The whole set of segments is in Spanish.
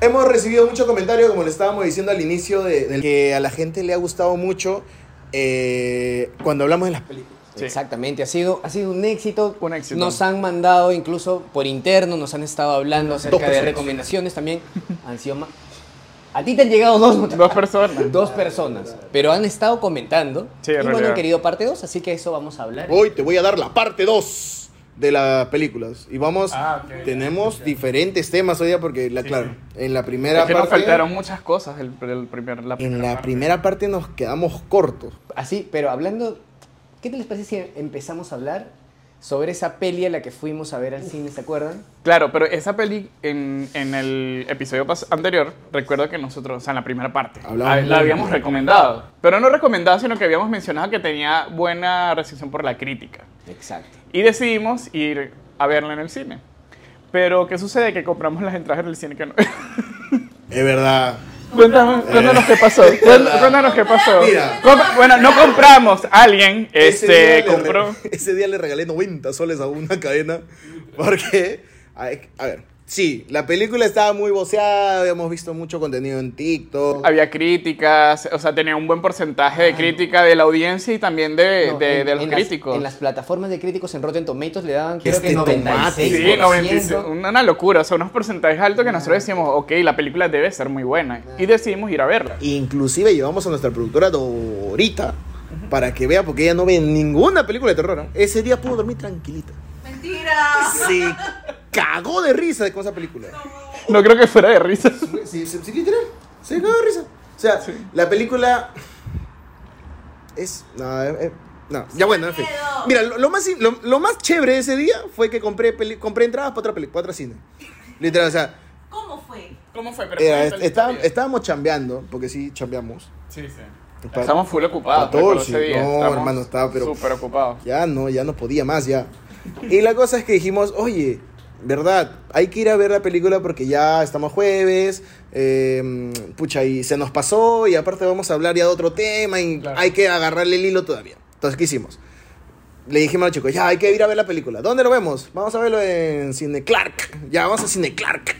Hemos recibido mucho comentario, como le estábamos diciendo al inicio, de, de que a la gente le ha gustado mucho eh, cuando hablamos de las películas. Sí. Exactamente, ha sido, ha sido un éxito. Un éxito. Nos han mandado incluso por interno, nos han estado hablando acerca de personas. recomendaciones también. Han sido ma- A ti te han llegado dos, muchachos. Dos personas. Dos personas, pero han estado comentando Sí, y bueno, han querido parte 2, así que eso vamos a hablar. Hoy te voy a dar la parte 2 de las películas. Y vamos, Ah, tenemos diferentes temas hoy día porque, la, claro, en la primera Es que nos parte... faltaron muchas cosas el, el primer, la En primera la parte. primera parte nos quedamos cortos. Así, pero hablando, ¿qué te les parece si empezamos a hablar sobre esa peli a la que fuimos a ver al cine, ¿se acuerdan? Claro, pero esa peli en, en el episodio anterior, recuerdo que nosotros, o sea, en la primera parte, Hablamos ah, la habíamos recomendado. Pero no recomendado, sino que habíamos mencionado que tenía buena recepción por la crítica. Exacto. Y decidimos ir a verla en el cine. Pero, ¿qué sucede? Que compramos las entradas del cine que no... Es verdad. Cuéntanos, cuéntanos qué pasó. Cuént- Cuéntanos qué pasó. Mira. Bueno, no compramos. Alguien este, compró. ese día le regalé 90 soles a una cadena. Porque, a ver, sí, la película estaba muy voceada, habíamos visto mucho contenido en TikTok. Había críticas, o sea, tenía un buen porcentaje de crítica de la audiencia y también de, No, de- en- de los en las- críticos. en las plataformas de críticos en Rotten Tomatoes le daban creo Este que tomate. 96%. Sí, 96, una, locura, o sea, unos porcentajes altos que nosotros decíamos, ok, la película debe ser muy buena. Y decidimos ir a verla. Inclusive llevamos a nuestra productora Dorita para que vea, porque ella no ve ninguna película de terror. ¿ah? Ese día pudo dormir tranquilita. Mentira. Se cagó de risa con esa película. No creo que fuera de risa. Sí, sí, sí, literal. Se cagó de risa. O sea, la película es. No, eh, eh, no, ya bueno, en fin. Mira, lo, lo más, lo, lo más chévere de ese día fue que compré, peli- compré entradas para otra película, para otra cine. Literal, o sea, ¿Cómo fue? ¿Cómo fue? era- est- estaba- estábamos chambeando, porque sí chambeamos. Sí, sí. Estamos full ocupados. 14, recuerdo ese día. no, Estamos hermano, estaba, pero- Súper ocupados. Ya no, ya no podía más, ya. Y la cosa es que dijimos, oye, verdad, hay que ir a ver la película porque ya estamos jueves, eh, pucha, y se nos pasó, y aparte vamos a hablar ya de otro tema, y Claro. hay que agarrarle el hilo todavía. Entonces, ¿qué hicimos? Le dijimos a los chicos, ya, hay que ir a ver la película. ¿Dónde lo vemos? Vamos a verlo en Cine Clark. Ya, vamos a Cine Clark.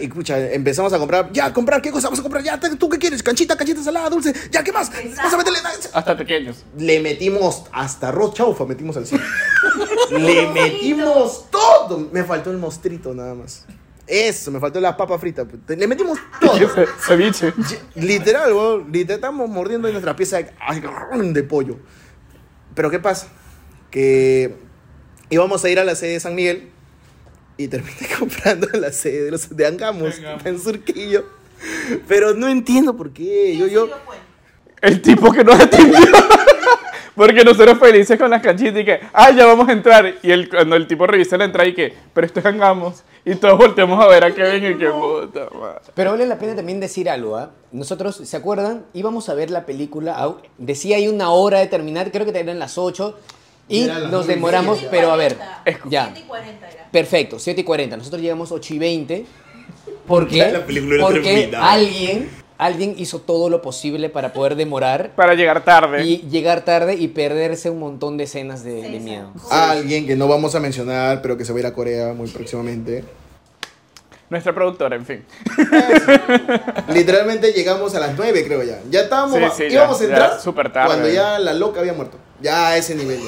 Y escucha, empezamos a comprar. Ya, comprar, ¿qué cosa vamos a comprar? Ya, ¿tú qué quieres? Canchita, canchita salada, dulce. Ya, ¿qué más? Vamos a meterle. Hasta pequeños. Le metimos hasta arroz chaufa, metimos al cine. Le metimos todo. Me faltó el mostrito nada más. Eso, me faltó la papa frita. Le metimos todo. Ce- Ceviche. Literal, weón. Literal, estamos mordiendo nuestra pieza de pollo. Pero ¿qué pasa? Que íbamos a ir a la sede de San Miguel y terminé comprando la sede de, los, de Angamos, Angamos. en Surquillo. Pero no entiendo por qué. Yo, yo, ¿Quién fue? El tipo que nos atendió. Porque nosotros felices con las canchitas y que, ah, ya vamos a entrar. Y el, cuando el tipo revisa la entrada y que, pero esto es hangamos. Y todos volteamos a ver a Kevin y que, puta madre. Pero vale la pena también decir algo, ¿ah? Nosotros, ¿se acuerdan? Íbamos a ver la película, decía hay una hora de terminar, creo que eran las 8, y nos y demoramos, pero a ver, ya, 7 y 40 era. perfecto, 7 y 40, nosotros llegamos 8 y 20, porque, Ya la película era porque alguien, alguien hizo todo lo posible para poder demorar Para llegar tarde. y llegar tarde y perderse un montón de escenas de, miedo. sí. alguien que no vamos a mencionar, pero que se va a ir a Corea muy próximamente. Nuestra productora, en fin. Literalmente llegamos a las 9, creo ya. Ya estábamos, Sí, sí, ya, íbamos a ya, entrar súper tarde. cuando ya la loca había muerto. Ya a ese nivel.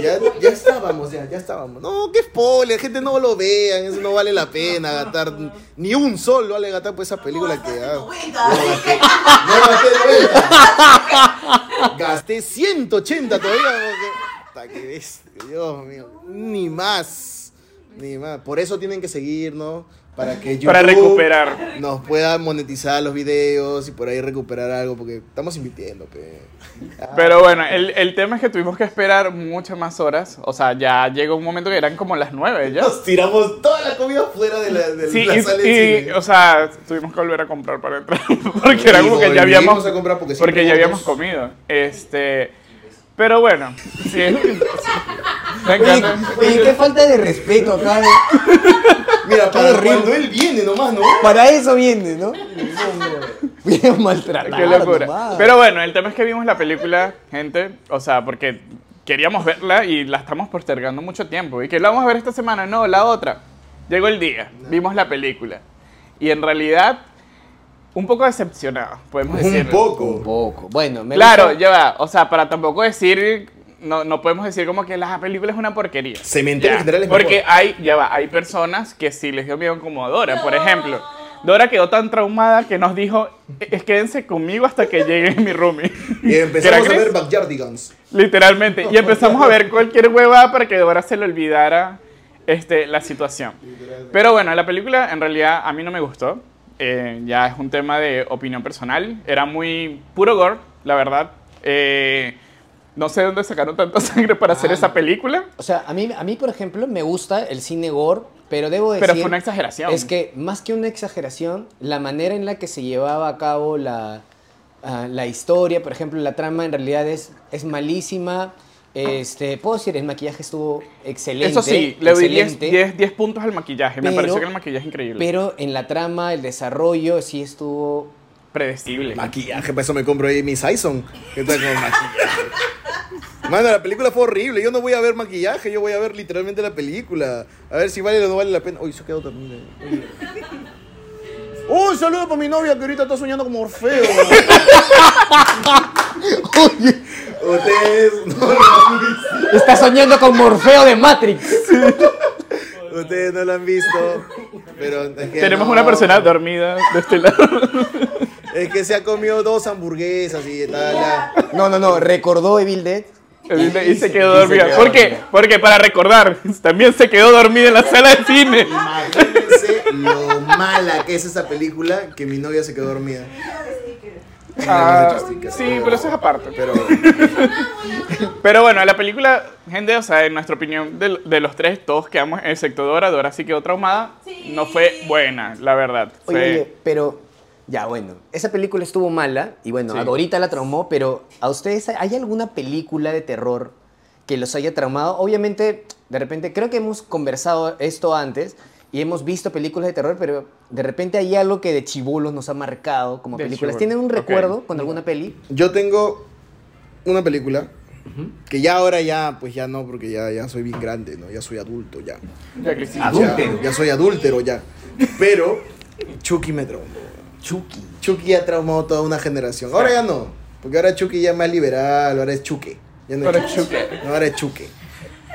Ya, ya, estábamos, ya, ya estábamos. No, qué spoiler, gente, no lo vean, eso no vale la pena gastar ni un sol vale gastar por esa película que ah, No, no, gastaste gasté, 90. no gasté 90. Gasté 180 todavía. Puta, qué bestia, Dios mío. Ni más. Ni más. Por eso tienen que seguirnos. Para que YouTube Para recuperar. nos pueda monetizar los videos y por ahí recuperar algo. Porque estamos invirtiendo, pe. Pero bueno, el, el tema es que tuvimos que esperar muchas más horas. O sea, ya llegó un momento que eran como las nueve ya. Nos tiramos toda la comida fuera de la, de Sí, la y, sala de cine. o sea, tuvimos que volver a comprar para entrar. Porque era como que ya habíamos. a comprar porque Porque ya habíamos comido. Este. Pero bueno, sí. Me Oye, encanta. oye, qué falta de respeto acá. de- Mira, para cuando él viene nomás, ¿no? Para eso viene, ¿no? Voy a maltratar. Qué locura. nomás. Pero bueno, el tema es que vimos la película, gente. O sea, porque queríamos verla y la estamos postergando mucho tiempo. Y que la vamos a ver esta semana, no, la otra. Llegó el día, vimos la película. Y en realidad un poco decepcionado, podemos Un decir. poco. Un poco. Bueno, me Claro, gusta- ya va. O sea, para tampoco decir, no, no podemos decir como que la película es una porquería. Cementerio Ya, General es Porque mejor. hay, ya va, hay personas que sí les dio miedo como a Dora, por ejemplo. Dora quedó tan traumada que nos dijo, es quédense conmigo hasta que llegue mi roomie. Y empezamos a ¿Era ver? Backyardigans. Literalmente. Y empezamos a ver cualquier hueva para que Dora se le olvidara este, la situación. Pero bueno, la película en realidad a mí no me gustó. Eh, ya es un tema de opinión personal. Era muy puro gore, la verdad. Eh, no sé de dónde sacaron tanta sangre para hacer Ah. esa película. O sea, a mí, a mí, por ejemplo, me gusta el cine gore, pero debo decir... Pero fue una exageración. Es que, más que una exageración, la manera en la que se llevaba a cabo la, ah, la historia, por ejemplo, la trama en realidad es, es malísima. Este, puedo decir, el maquillaje estuvo excelente. Eso sí, le doy 10, excelente, 10, 10 puntos al maquillaje. me pareció que el maquillaje es increíble. Pero en la trama, el desarrollo, sí estuvo... Predecible. Maquillaje, para eso me compro ahí mi Sison. Mano, la película fue horrible. Yo no voy a ver maquillaje, yo voy a ver literalmente la película. A ver si vale o no vale la pena. Uy, se quedó dormida. Uy. Un saludo para mi novia que ahorita está soñando como Orfeo. Ustedes no lo han visto. Está soñando con Morfeo de Matrix. Ustedes no lo han visto. Pero es que Tenemos no. una persona dormida de este lado. Es que se ha comido dos hamburguesas y tal. ya. No, no, no, recordó Evil Dead. Y se quedó Y se dormida. quedó ¿Por qué? dormida. Porque para recordar, también se quedó dormida en la sala de cine. Imagínense lo mala que es esa película que mi novia se quedó dormida. Ah, sí, pero- pero eso es aparte. Pero Pero bueno, la película, gente, o sea, en nuestra opinión de, de los tres, todos quedamos, excepto Dora, Dora sí quedó traumada. Sí. No fue buena, la verdad. Oye, Fue- oye, pero ya bueno, esa película estuvo mala y bueno, Sí. a Dorita la traumó, pero ¿a ustedes hay alguna película de terror que los haya traumado? Obviamente, de repente, creo que hemos conversado esto antes y hemos visto películas de terror, pero de repente hay algo que de chibolos nos ha marcado como De películas. chibolos, ¿Tienen un recuerdo con alguna peli? yo tengo una película que ya ahora ya, pues ya no, porque ya, ya soy bien grande, ¿no? Ya soy adulto, ya. Ya, Cristina. Ya, ya soy adúltero, ya. Pero Chucky me traumó. Chucky. Chucky ha traumado toda una generación. Ahora ya no, porque ahora Chucky ya es más liberal, ahora es Chuque. Ya no es Ahora es Chucky. Chuque. No, ahora es Chuque.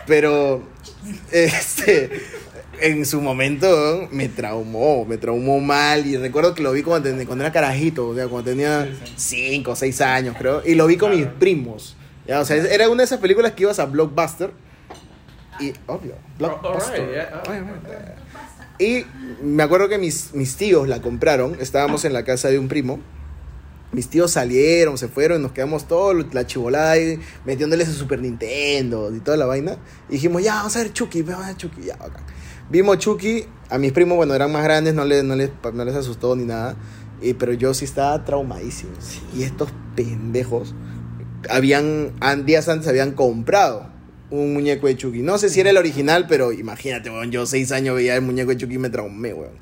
Pero, este, en su momento me traumó, me traumó mal. Y recuerdo que lo vi cuando, era carajito, o sea, cuando tenía 5 o 6 años, creo. Y lo vi con mis primos. Ya, o sea, era una de esas películas que ibas a Blockbuster. Y, obvio, Blockbuster. Alright, yeah. Y me acuerdo que mis, mis tíos la compraron, estábamos en la casa de un primo. Mis tíos salieron, se fueron, nos quedamos todos, la chivolada ahí, metiéndoles a Super Nintendo y toda la vaina. Y dijimos, ya, vamos a ver Chucky, vamos a ver Chucky, ya, bacán. Vimos Chucky, a mis primos, bueno, eran más grandes, no les, no les, no les asustó ni nada. Y, pero yo sí estaba traumadísimo. Y estos pendejos habían, an- días antes habían comprado un muñeco de Chucky. No sé si era el original, pero imagínate, weón, yo seis años veía el muñeco de Chucky y me traumé, weón.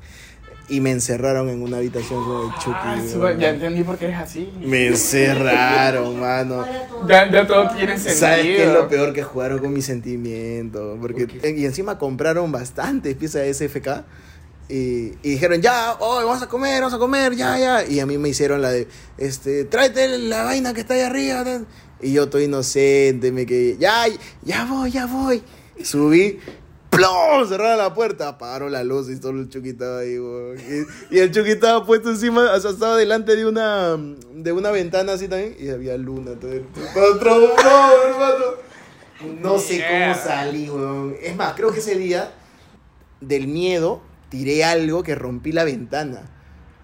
Y me encerraron en una habitación con el Chucky. Ah, ya entendí por qué eres así. Me encerraron, mano. Ya, ya todo tiene sentido. ¿Sabes qué es lo peor que jugaron con mis sentimientos? Porque, y encima compraron bastantes piezas de SFK. Y, y dijeron, ya, hoy vamos a comer, vamos a comer, ya, ya. Y a mí me hicieron la de, este, tráete la vaina que está ahí arriba. Y yo estoy inocente, me quedé, ya, ya voy, ya voy. Subí, ¡plum! Cerraron la puerta, apagaron la luz y solo el Chucky estaba ahí, weón. Y, y el Chucky estaba puesto encima, o sea, estaba delante de una, de una ventana así también. Y había luna, todo no, hermano. No sé cómo salí, weón. Es más, creo que ese día, del miedo, tiré algo que rompí la ventana.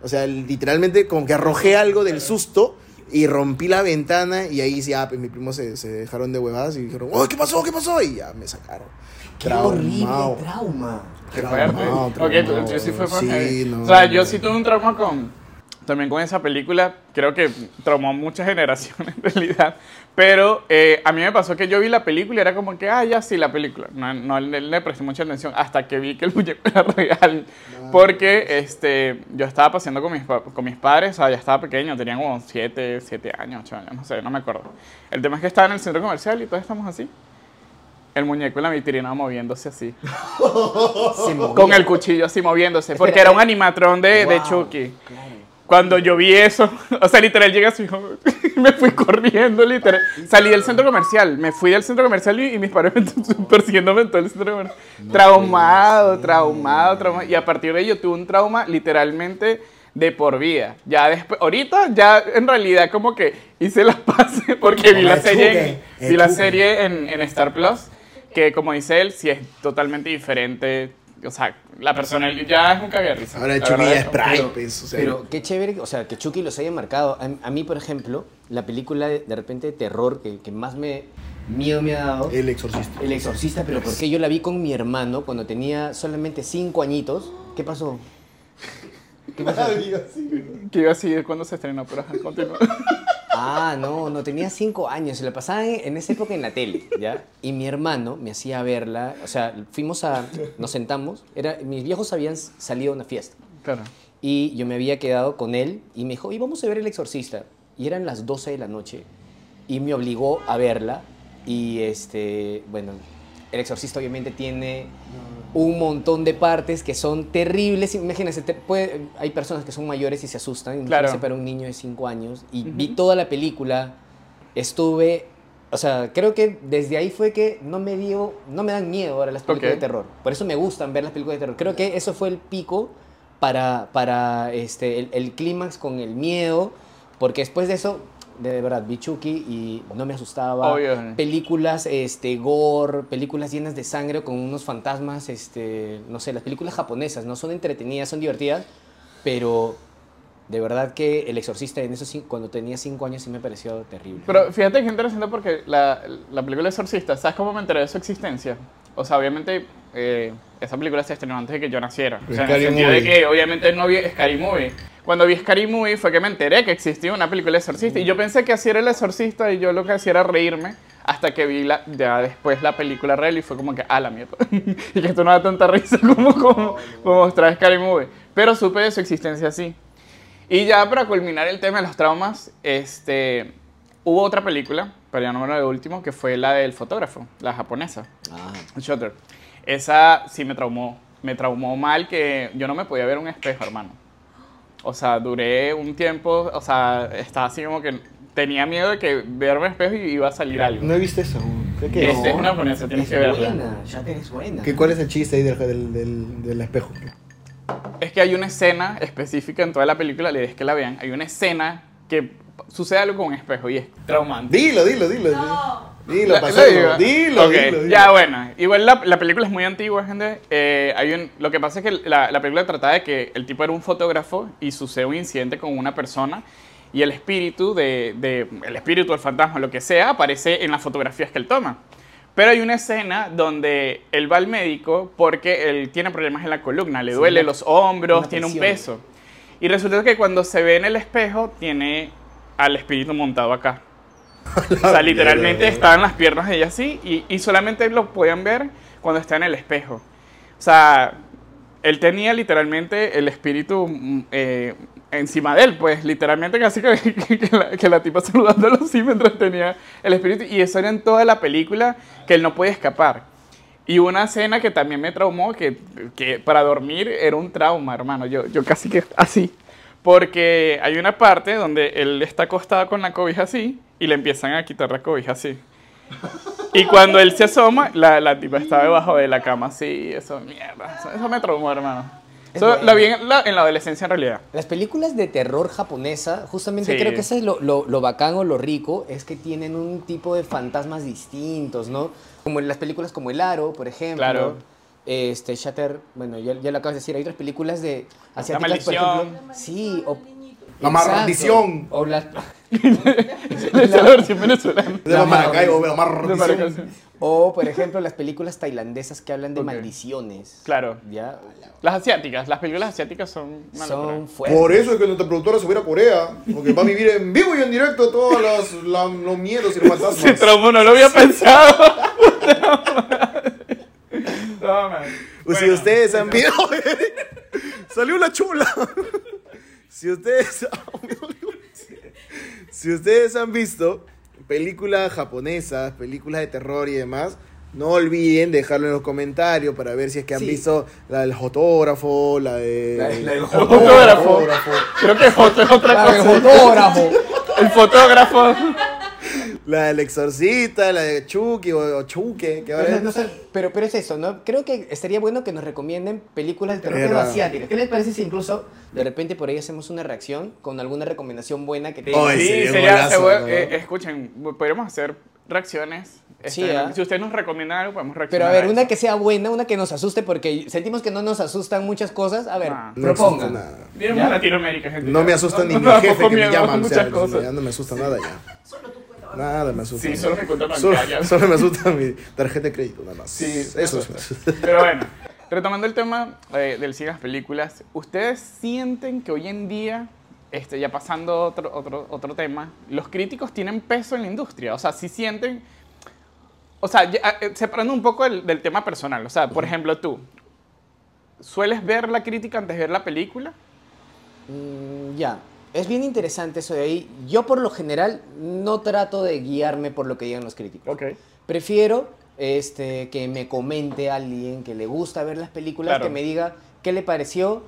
O sea, literalmente como que arrojé algo del susto y rompí la ventana y ahí sí, ah, pues mis primos se, se dejaron de huevadas y dijeron, oh, ¿qué pasó? ¿Qué pasó? Y ya me sacaron. Qué horrible Traumado. trauma. Qué fuerte. Traumado, Ok, tú, tú sí fue Sí, no, O sea, yo sí tuve un trauma con. También con esa película. Creo que traumó muchas generaciones en realidad. Pero eh, a mí me pasó que yo vi la película y era como que, ah, ya sí, la película. No, no le, le presté mucha atención hasta que vi que el muñeco era real. Porque este, yo estaba paseando con mis, con mis padres, o sea, ya estaba pequeño, tenían como 7, 7 años, 8 años, no sé, no me acuerdo. El tema es que estaba en el centro comercial y todos estamos así. El muñeco en la vitrina moviéndose así. Con el cuchillo así moviéndose. Porque era un animatrón de, de Wow, Chucky. claro. Cuando yo vi eso, o sea, literal llega su hijo, me fui corriendo, literal. Salí del centro comercial, me fui del centro comercial y, y mis padres me están persiguiéndome en todo el centro comercial. traumado, traumado, traumado. Y a partir de yo tuve un trauma literalmente de por vida. Ya después, ahorita ya en realidad como que hice las paces porque vi la serie, vi la serie en, en Star Plus, que como dice él, sí es totalmente diferente. O sea, la personalidad ya es un caguerrisa. Ahora Chucky ya es Prime, pues, o sea. Pero qué chévere, o sea, que Chucky los haya marcado. A, a mí, por ejemplo, la película de, de repente de terror que, que más me miedo me ha dado. El exorcista. El exorcista, pero porque yo la vi con mi hermano cuando tenía solamente cinco añitos. ¿Qué pasó? ¿Qué pasó? Que iba a seguir cuando se estrenó, pero continúa. Ah, no, no, tenía cinco años. Se la pasaba en, en esa época en la tele, ¿ya? Y mi hermano me hacía verla. O sea, fuimos a. Nos sentamos. Era, mis viejos habían salido a una fiesta. Claro. Y yo me había quedado con él y me dijo, y vamos a ver El Exorcista. Y eran las 12 de la noche. Y me obligó a verla. Y este, bueno, El Exorcista obviamente tiene un montón de partes que son terribles. Imagínense, te puede- hay personas que son mayores y se asustan. Claro. Para un niño de 5 años. Y vi toda la película. Estuve, o sea, creo que desde ahí fue que no me dio, no me dan miedo ahora las películas de terror. Por eso me gustan ver las películas de terror. Creo que eso fue el pico para, para este, el, el clímax con el miedo, porque después de eso, de verdad, vi Chucky y no me asustaba. Obvio. Películas este, gore, películas llenas de sangre con unos fantasmas, este, no sé, las películas japonesas, ¿no? Son entretenidas, son divertidas, pero de verdad que El Exorcista en esos cin- cuando tenía cinco años sí me pareció terrible. Pero fíjate que interesante porque la, la película Exorcista, ¿sabes cómo me enteré de su existencia? O sea, obviamente eh, esa película se estrenó antes de que yo naciera. O sea, en el Scary sentido de Movie. que obviamente no vi Scary Movie. Cuando vi Scary Movie fue que me enteré que existía una película Exorcista. Y yo pensé que así era el Exorcista y yo lo que hacía era reírme hasta que vi la, ya después la película real y fue como que, ah, la mierda. y que esto no da tanta risa como, como, como trae Scary Movie. Pero supe de su existencia así. Y ya para culminar el tema de los traumas, este, hubo otra película, pero ya no me lo de último, que fue la del fotógrafo, la japonesa, Ah, Shutter. Esa sí me traumó, me traumó mal que yo no me podía ver un espejo, hermano. O sea, duré un tiempo, o sea, estaba así como que tenía miedo de que verme un espejo y iba a salir algo. No he visto eso. ¿Qué, qué es? Este es una japonesa, tienes es que verla. buena, Shatter es buena. ¿Qué- ¿Cuál es el chiste ahí del, del, del, del espejo? Es que hay una escena específica en toda la película, la idea es que la vean, hay una escena que sucede algo con un espejo y es traumante. Dilo, dilo, dilo. No. Dilo, la digo. Dilo, Ok, dilo, dilo. Ya, bueno. Igual la, la película es muy antigua, gente. Eh, hay un, lo que pasa es que la, la película trataba de que el tipo era un fotógrafo y sucede un incidente con una persona y el espíritu de, de- el espíritu, el fantasma, lo que sea, aparece en las fotografías que él toma. Pero hay una escena donde él va al médico porque él tiene problemas en la columna, le Sí, duele una- los hombros, tiene un peso. Y resulta que cuando se ve en el espejo, tiene al espíritu montado acá. O sea, literalmente estaban las piernas de ella así y, y solamente lo podían ver cuando está en el espejo. O sea, él tenía literalmente el espíritu mm, eh, encima de él, pues literalmente casi que, que- que la, que la tipa saludándolo así mientras tenía el espíritu. Y eso era en toda la película que él no podía escapar. Y una escena que también me traumó, que, que para dormir era un trauma, hermano. Yo, yo casi que así. Porque hay una parte donde él está acostado con la cobija así y le empiezan a quitar la cobija así. Y cuando él se asoma, la, la tipa está debajo de la cama así. Eso, mierda. Eso, eso me traumó, hermano. Vi en la, en la adolescencia en realidad. Las películas de terror japonesa, justamente Sí. creo que eso es lo, lo, lo bacán o lo rico, es que tienen un tipo de fantasmas distintos, ¿no? Como en las películas como El Aro, por ejemplo. Claro. Este, Shatter, bueno, ya, ya lo acabas de decir, hay otras películas de asiáticas, por Maldición. ejemplo. Sí, o... La Exacto. maldición. O las... Es la versión venezolana. De la Maracaibo, de la De maldición. Maracaibo. O, por ejemplo, las películas tailandesas que hablan de maldiciones. Claro. ¿Ya? Las asiáticas, las películas asiáticas son locura. Son fuertes. Por eso es que nuestra productora se va a Corea. Porque va a vivir en vivo y en directo todos los, la- los miedos y los Se fantasmas. traumó, no lo había pensado. no, man. Pues si Bueno, ustedes han visto. Salió la chula. si ustedes. Si ustedes han visto películas japonesas, películas de terror y demás, No olviden dejarlo en los comentarios para ver si es que han Sí. visto la del fotógrafo, la de... La- la del El fotógrafo. Creo que foto es otra La del cosa. fotógrafo. El fotógrafo. La del exorcista, la de Chucky o, o Chuque, que ahora Pero, es- no sé, pero, pero es eso, ¿no? Creo que estaría bueno que nos recomienden películas de terror pero asiáticas. ¿Qué les parece si incluso de repente por ahí hacemos una reacción con alguna recomendación buena que tengan? Ay, Sí, sería sería, golazo, se- ¿no? eh, escuchen, podríamos hacer reacciones. Sí, Este. Si ustedes nos recomiendan algo, podemos Pero reaccionar. a ver, una que sea buena, una que nos asuste, porque sentimos que no nos asustan muchas cosas. A ver, Ah. no asusta propongan. gente. No me asusta ni mi jefe que me llama, o sea, cosas. ya no me asusta nada ya. Solo cuenta. Nada me asusta. Sí, solo mi cuenta Solo, bancaria. solo me asusta mi tarjeta de crédito, nada más. Sí, eso me es. Pero bueno, retomando el tema eh, del cine las películas, ¿ustedes sienten que hoy en día, este, ya pasando a otro, otro, otro tema, los críticos tienen peso en la industria? O sea, si sienten... O sea, ya, eh, separando un poco del, del tema personal, o sea, por ejemplo, tú, ¿sueles ver la crítica antes de ver la película? Mm, ya, es bien interesante eso de ahí. Yo por lo general no trato de guiarme por lo que digan los críticos. Ok. Prefiero este, que me comente alguien que le gusta ver las películas, Claro. que me diga qué le pareció.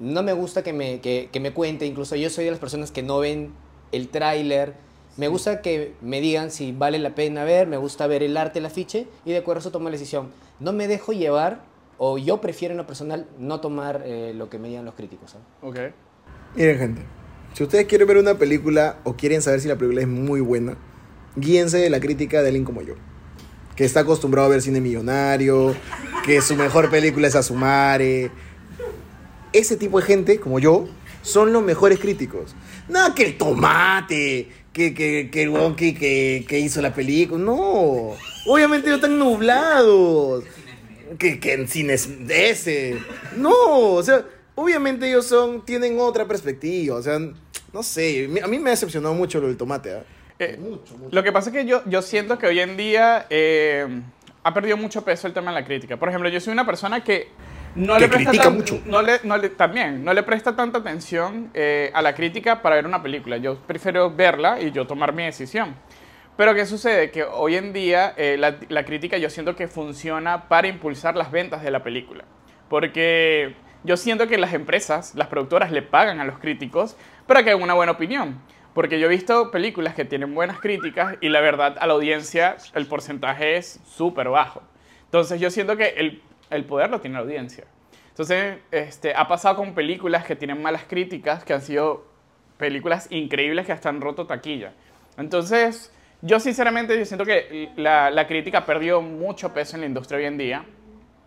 No me gusta que me, que, que me cuente, incluso yo soy de las personas que no ven el tráiler. Me gusta que me digan si vale la pena ver, me gusta ver el arte, el afiche, y de acuerdo a eso tomo la decisión. No me dejo llevar, o yo prefiero en lo personal no tomar eh, lo que me digan los críticos. ¿sabes? Ok. Miren, gente, si ustedes quieren ver una película o quieren saber si la película es muy buena, guíense de la crítica de alguien como yo, que está acostumbrado a ver cine millonario, que su mejor película es Asumare. Ese tipo de gente, como yo, son los mejores críticos. Nada que el tomate, que, que, que el huevón que, que, hizo la película. No, obviamente ellos están nublados. Que, que en cines de ese. No, o sea, obviamente ellos son, tienen otra perspectiva. O sea, no sé, a mí me ha decepcionado mucho lo del tomate. ¿ah? Eh, Lo que pasa es que yo, yo siento que hoy en día eh, ha perdido mucho peso el tema de la crítica. Por ejemplo, yo soy una persona que no Que le presta critica tan- mucho. No le, no le- también, no le presta tanta atención eh, a la crítica para ver una película. Yo prefiero verla y yo tomar mi decisión. Pero ¿qué sucede? Que hoy en día eh, la, la crítica yo siento que funciona para impulsar las ventas de la película. Porque yo siento que las empresas, las productoras le pagan a los críticos para que hagan una buena opinión. Porque yo he visto películas que tienen buenas críticas y la verdad a la audiencia el porcentaje es súper bajo. Entonces yo siento que el, el poder lo tiene la audiencia. Entonces este, ha pasado con películas que tienen malas críticas, que han sido películas increíbles que hasta han roto taquilla. Entonces yo sinceramente yo siento que la, la crítica perdió mucho peso en la industria hoy en día.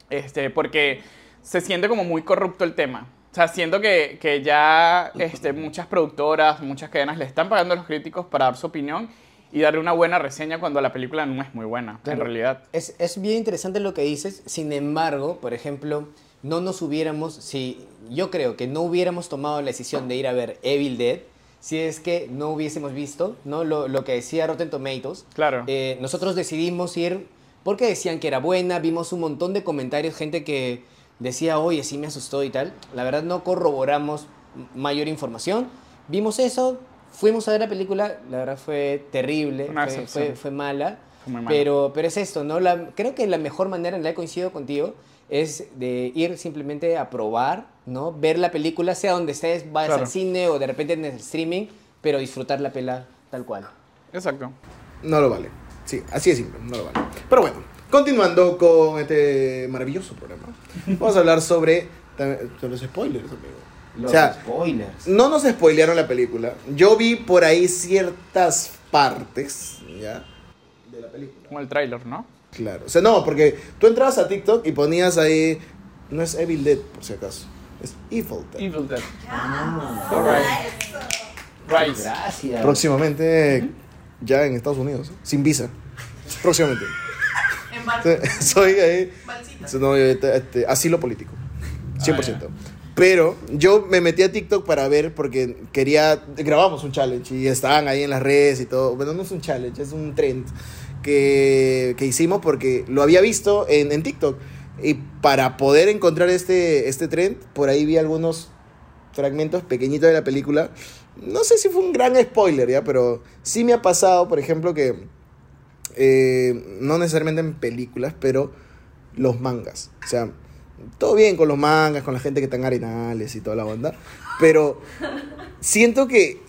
Este, porque se siente como muy corrupto el tema. O sea, siento que, que ya este, muchas productoras, muchas cadenas le están pagando a los críticos para dar su opinión y darle una buena reseña cuando la película no es muy buena, Claro. en realidad. Es, es bien interesante lo que dices, sin embargo, por ejemplo, no nos hubiéramos, si yo creo que no hubiéramos tomado la decisión de ir a ver Evil Dead, si es que no hubiésemos visto ¿no? Lo, lo que decía Rotten Tomatoes. Claro. Eh, nosotros decidimos ir porque decían que era buena, vimos un montón de comentarios, gente que decía, oye, sí me asustó y tal. La verdad no corroboramos mayor información. Vimos eso, fuimos a ver la película, la verdad fue terrible, fue, fue- fue mala. Fue muy mala. Pero, pero es esto, ¿no? La, creo que la mejor manera en la que coincido contigo es de ir simplemente a probar, ¿no? Ver la película, sea donde estés, vayas Claro. al cine o de repente en el streaming, pero disfrutar la pela tal cual. Exacto. No lo vale. Sí, así es simple, no lo vale. Pero bueno, continuando con este maravilloso programa, vamos a hablar sobre, sobre los spoilers, amigo. o sea, spoilers. no nos spoilearon la película. Yo vi por ahí ciertas partes, ¿ya? De la película. Como el tráiler, ¿no? Claro. O sea, no, porque tú entrabas a TikTok y ponías ahí, no es Evil Dead, por si acaso. Es Evil Dead. Evil Dead. Ah, Right. Gracias. Próximamente ya en Estados Unidos, sin visa. Próximamente. Soy ahí. No, este, este, asilo político. 100%. Ah, Pero yo me metí a TikTok para ver porque quería. Grabamos un challenge y estaban ahí en las redes y todo. Bueno, no es un challenge, es un trend que, que hicimos porque lo había visto en, en TikTok. Y para poder encontrar este, este trend, por ahí vi algunos fragmentos pequeñitos de la película. No sé si fue un gran spoiler, ¿ya? Pero sí me ha pasado, por ejemplo, que eh, no necesariamente en películas, pero los mangas. O sea, todo bien con los mangas, con la gente que está en arenales y toda la onda, pero siento que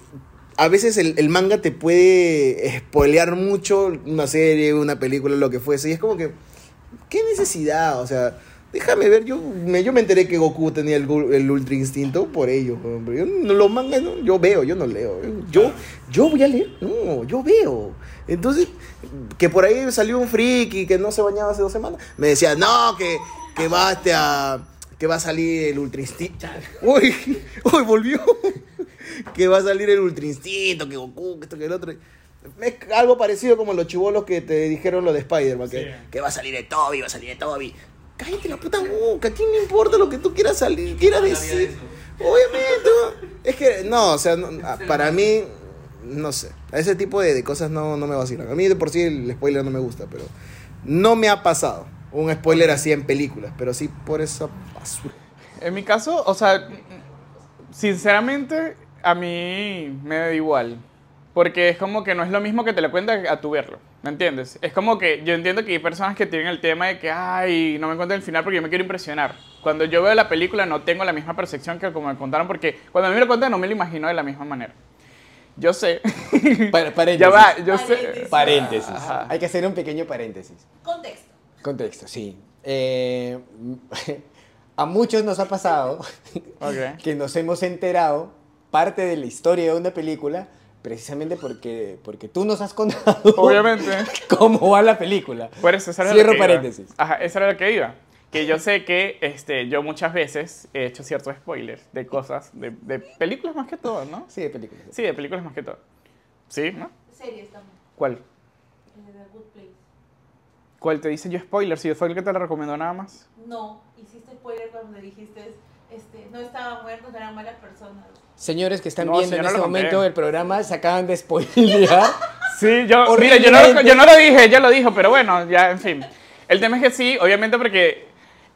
a veces el, el manga te puede spoilear mucho una serie, una película, lo que fuese, y es como que, ¿qué necesidad? O sea, déjame ver, yo me, yo me enteré que Goku tenía el, el Ultra Instinto por ello. Yo, no- los mangas, no, yo veo, yo no leo. Yo, yo voy a leer, no, yo veo. Entonces, que por ahí salió un friki que no se bañaba hace dos semanas, me decía, no, que, que va este a... Que va a salir el Ultra Instinto. Uy, uy, volvió. que va a salir el Ultra Instinto, que Goku, que esto, que el otro. Es algo parecido como los chivolos que te dijeron lo de Spider-Man, que, Sí. que va a salir de Toby, va a salir de Toby. Cállate la puta boca, ¿a quién le importa lo que tú quieras salir, quieras decir? Obviamente, es que no, o sea, no, ah, para mí, no sé, a ese tipo de, de cosas no, no me vacilan. A mí de por sí el spoiler no me gusta, pero no me ha pasado un spoiler así en películas, pero sí por esa basura. En mi caso, o sea, sinceramente, a mí me da igual. Porque es como que no es lo mismo que te lo cuenta a tu verlo. ¿Me entiendes? Es como que yo entiendo que hay personas que tienen el tema de que, ay, no me cuentan el final porque yo me quiero impresionar. Cuando yo veo la película no tengo la misma percepción que como me contaron porque cuando a mí me lo cuentan no me lo imagino de la misma manera. Yo sé. Pa- paréntesis. ya va, yo sé. Paréntesis. Ajá. Hay que hacer un pequeño paréntesis. Contexto. Contexto, sí. Eh, a muchos nos ha pasado que nos hemos enterado parte de la historia de una película precisamente porque, porque tú nos has contado Obviamente. cómo va la película. Por eso, eso era Cierro lo que iba. paréntesis. Ajá, eso era lo que iba. Que yo sé que este, yo muchas veces he hecho ciertos spoilers de cosas, de, de películas más que todo, ¿no? Sí, de películas. Sí, de películas más que todo. ¿Sí? ¿No? Series también. ¿Cuál? Eh, The Good Place. ¿Cuál te dice yo spoiler? Si yo fue el que te lo recomendó nada más. No, hiciste spoiler cuando dijiste, este, no estaban muertos, eran malas personas. Señores que están No, viendo en este momento el programa se acaban de spoilear. Sí, yo, mira, yo no, lo, yo no lo dije, ella lo dijo, pero bueno, ya, en fin. El tema es que sí, obviamente porque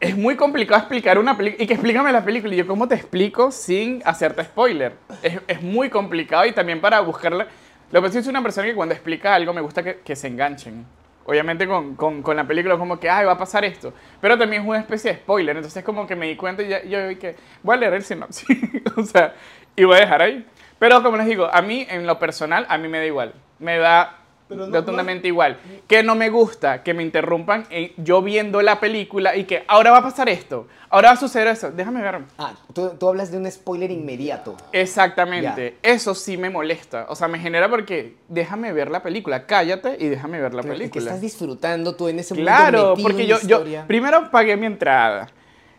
es muy complicado explicar una película. Y que explícame la película. Y yo, ¿cómo te explico sin hacerte spoiler? Es, es muy complicado y también para buscarla. Lo que pasa es una persona que cuando explica algo me gusta que, que se enganchen. Obviamente con, con, con la película como que, ay, va a pasar esto. Pero también es una especie de spoiler. Entonces como que me di cuenta y ya, yo vi que voy a leer el sinopsis. o sea, y voy a dejar ahí. Pero como les digo, a mí en lo personal, a mí me da igual. Me da Pero no- rotundamente igual. Que no me gusta que me interrumpan en- yo viendo la película y que ahora va a pasar esto, ahora va a suceder eso. Déjame ver. Ah, tú, tú hablas de un spoiler inmediato. Exactamente. Eso sí me molesta. O sea, me genera porque déjame ver la película. Cállate y déjame ver la Pero, ¿y que película. estás disfrutando tú en ese momento Claro, porque yo, yo primero pagué mi entrada.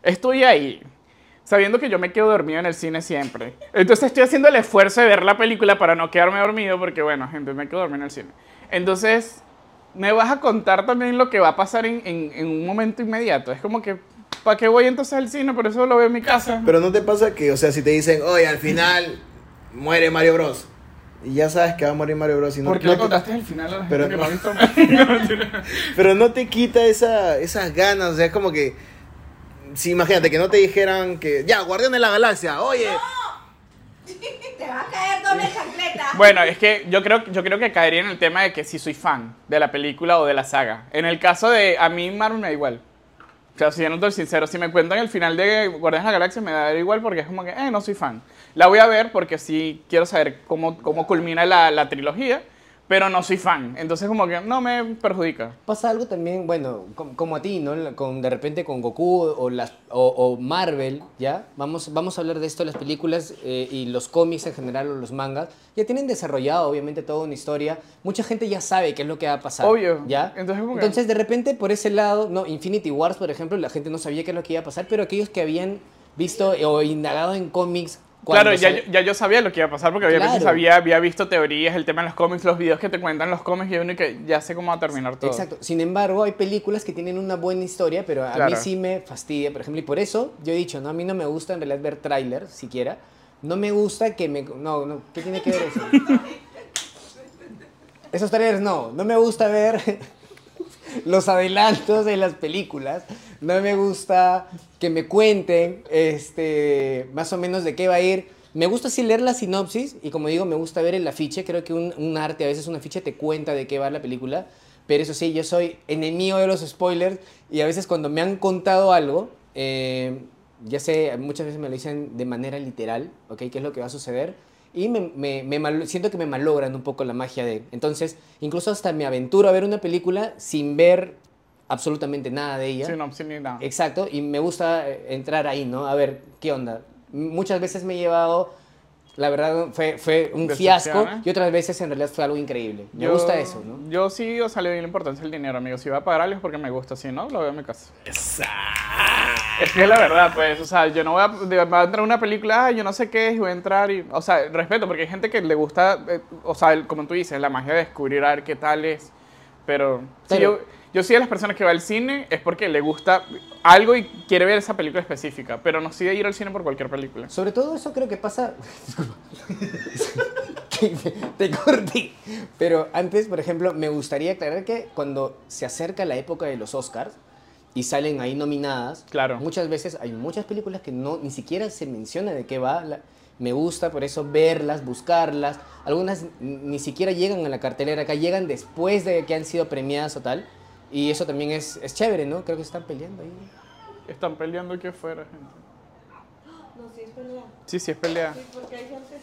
Estoy ahí, sabiendo que yo me quedo dormido en el cine siempre. Entonces estoy haciendo el esfuerzo de ver la película para no quedarme dormido, porque bueno, gente, me quedo dormido en el cine. Entonces, me vas a contar también lo que va a pasar en, en- en un momento inmediato. Es como que, ¿para qué voy entonces al cine? Por eso lo veo en mi casa. Pero no te pasa que, o sea, si te dicen, oye, al final muere Mario Bros. Y ya sabes que va a morir Mario Bros. Y no, ¿Por qué no le te- contaste al final a la gente Pero que no. Pero no te quita esa, esas ganas, o sea, es como que. Si imagínate que no te dijeran que. Ya, Guardián de la Galaxia, oye. Te va a caer doble chancleta. Bueno, es que yo creo, yo creo que caería en el tema de que si soy fan de la película o de la saga. En el caso de a mí Marvel me da igual. O sea, si yo no estoy sincero, si me cuentan el final de Guardianes de la Galaxia me da igual porque es como que, eh, no soy fan. La voy a ver porque sí quiero saber cómo, cómo culmina la, la trilogía, pero no soy fan. Entonces como que no me perjudica. Pasa algo también, bueno, com- como, a ti, ¿no? Con, de repente con Goku o, las, o, o Marvel, ¿ya? Vamos, vamos a hablar de esto, las películas eh, y los cómics en general o los mangas, ya tienen desarrollado obviamente toda una historia. Mucha gente ya sabe qué es lo que va a pasar. Obvio. ¿Ya? Entonces, como que- Entonces, de repente, por ese lado, no, Infinity Wars, por ejemplo, la gente no sabía qué es lo que iba a pasar, pero aquellos que habían visto o indagado en cómics... Claro, ya, yo- ya yo sabía lo que iba a pasar porque obviamente Claro. sabía, había visto teorías, el tema de los cómics, los videos que te cuentan los cómics y uno que ya sé cómo va a terminar todo. Exacto. Sin embargo, hay películas que tienen una buena historia, pero a mí sí me fastidia, por ejemplo, y por eso yo he dicho, no, a mí no me gusta en realidad ver trailers siquiera. No me gusta que me... No, no, ¿qué tiene que ver eso? Esos trailers no, no me gusta ver los adelantos de las películas. No me gusta que me cuenten este, más o menos de qué va a ir. Me gusta sí leer la sinopsis y como digo, me gusta ver el afiche. Creo que un, arte, a veces un afiche te cuenta de qué va la película. Pero eso sí, yo soy enemigo de los spoilers y a veces cuando me han contado algo, eh, ya sé, muchas veces me lo dicen de manera literal, ¿ok? ¿Qué es lo que va a suceder? Y me, me- me mal- siento que me malogran un poco la magia de... Entonces, incluso hasta me aventuro a ver una película sin ver absolutamente nada de ella. Sí, no, sí, ni nada. Exacto, y me gusta eh, entrar ahí, ¿no? A ver, ¿qué onda? Muchas veces me he llevado, la verdad, fue, fue un fiasco Decepciones. y otras veces en realidad fue algo increíble. Me Yo- gusta eso, ¿no? Yo sí, o sea, le doy la importancia del dinero, amigo. Si va a pagar algo es porque me gusta, si no, lo veo en mi casa. Es que es la verdad, pues, o sea, yo no voy a, va a entrar una película, ah, yo no sé qué es, y voy a entrar y, o sea, respeto, porque hay gente que le gusta, eh, o sea, el- como tú dices, la magia de descubrir a ver qué tal es, pero, sí, yo, yo soy de las personas que va al cine es porque le gusta algo y quiere ver esa película específica, pero no de ir al cine por cualquier película. Sobre todo eso creo que pasa... Disculpa. Te corté. Pero antes, por ejemplo, me gustaría aclarar que cuando se acerca la época de los Oscars y salen ahí nominadas, Claro. muchas veces hay muchas películas que no ni siquiera se menciona de qué va. la- me gusta por eso verlas, buscarlas. Algunas ni siquiera llegan a la cartelera acá, llegan después de que han sido premiadas o tal. Y eso también es, es chévere, ¿no? Creo que están peleando ahí. Están peleando aquí afuera, gente. No, sí, es verdad. Sí, sí, es pelea. Sí, porque hay gente.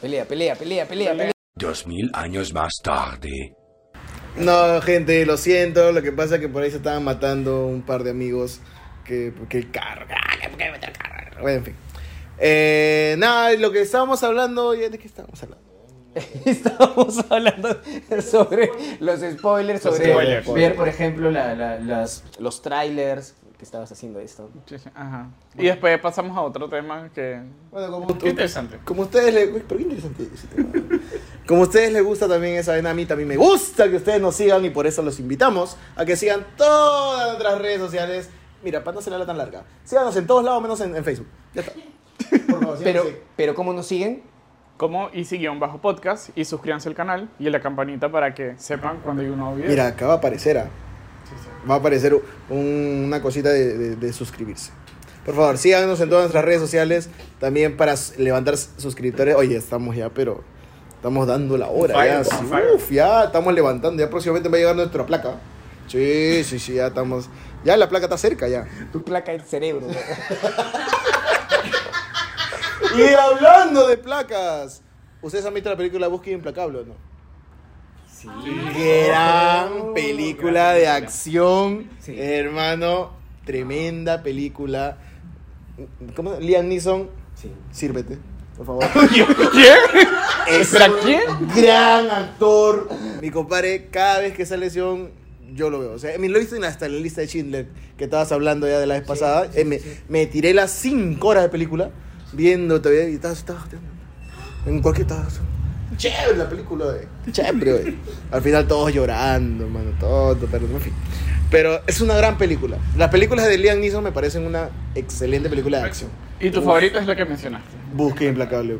Pelea, pelea, pelea, pelea, pelea. Dos mil años más tarde. No, gente, lo siento. Lo que pasa es que por ahí se estaban matando un par de amigos. Que, porque el carro. ah, ¿por qué me mete el carro? Bueno, en fin. Eh, nada, lo que estábamos hablando. ¿De qué estábamos hablando? Estábamos hablando sobre los spoilers, Los sobre spoilers. ver, por ejemplo, la- la- las- los trailers que estabas haciendo esto. Sí, sí, Ajá. Y después pasamos a otro tema que... Bueno, como, Qué interesante. como ustedes. Uy, pero qué interesante ese tema. Como a ustedes les gusta también esa vaina, a mí también me gusta que ustedes nos sigan y por eso los invitamos a que sigan todas nuestras redes sociales. Mira, para no ser la tan larga. Síganos en todos lados menos en, en Facebook. Ya está. Por favor, Pero, pero ¿cómo nos siguen? como Easy-Bajo Podcast y suscríbanse al canal y la campanita para que sepan cuando hay un nuevo video. Mira, acá va a aparecer. ah. Va a aparecer un- una cosita de, de- de suscribirse. Por favor, síganos en todas nuestras redes sociales. También para levantar suscriptores. Oye, estamos ya, pero estamos dando la hora. Fire, ya, sí, uf, ya estamos levantando. Ya próximamente va a llegar nuestra placa. Sí, sí, sí, ya estamos. Ya la placa está cerca ya. Tu placa del cerebro. Y hablando de placas, ¿ustedes han visto la película Búsqueda Implacable o no? Sí. Gran película de acción, Sí. hermano. Tremenda película. ¿Cómo? Liam Neeson, Sí. sírvete, por favor. ¿Quién? Es ¿Espera, quién? Gran actor. Mi compadre, cada vez que sale acción, yo lo veo. O sea, me lo he visto en- hasta en la lista de Schindler, que estabas hablando ya de la vez pasada. Eh, me, me tiré las 5 horas de película viendo todavía y estaba, estaba en cualquier estaba chévere la película de chévere güey. al final todos llorando hermano todo pero en fin pero es una gran película las películas de Liam Neeson me parecen una excelente película de acción Y tu favorita es la que mencionaste. Búsqueda implacable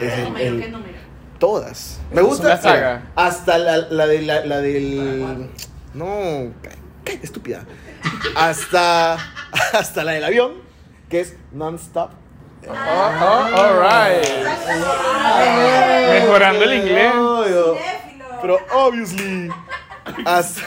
es el- número? el- ¿Qué número? Todas. Me Es gusta una saga. hasta la, la de la, la del. No, cállate, estúpida. Hasta, hasta la del avión, que es non-stop. Oh, oh, alright. Mejorando el inglés. Pero obviously. Hasta,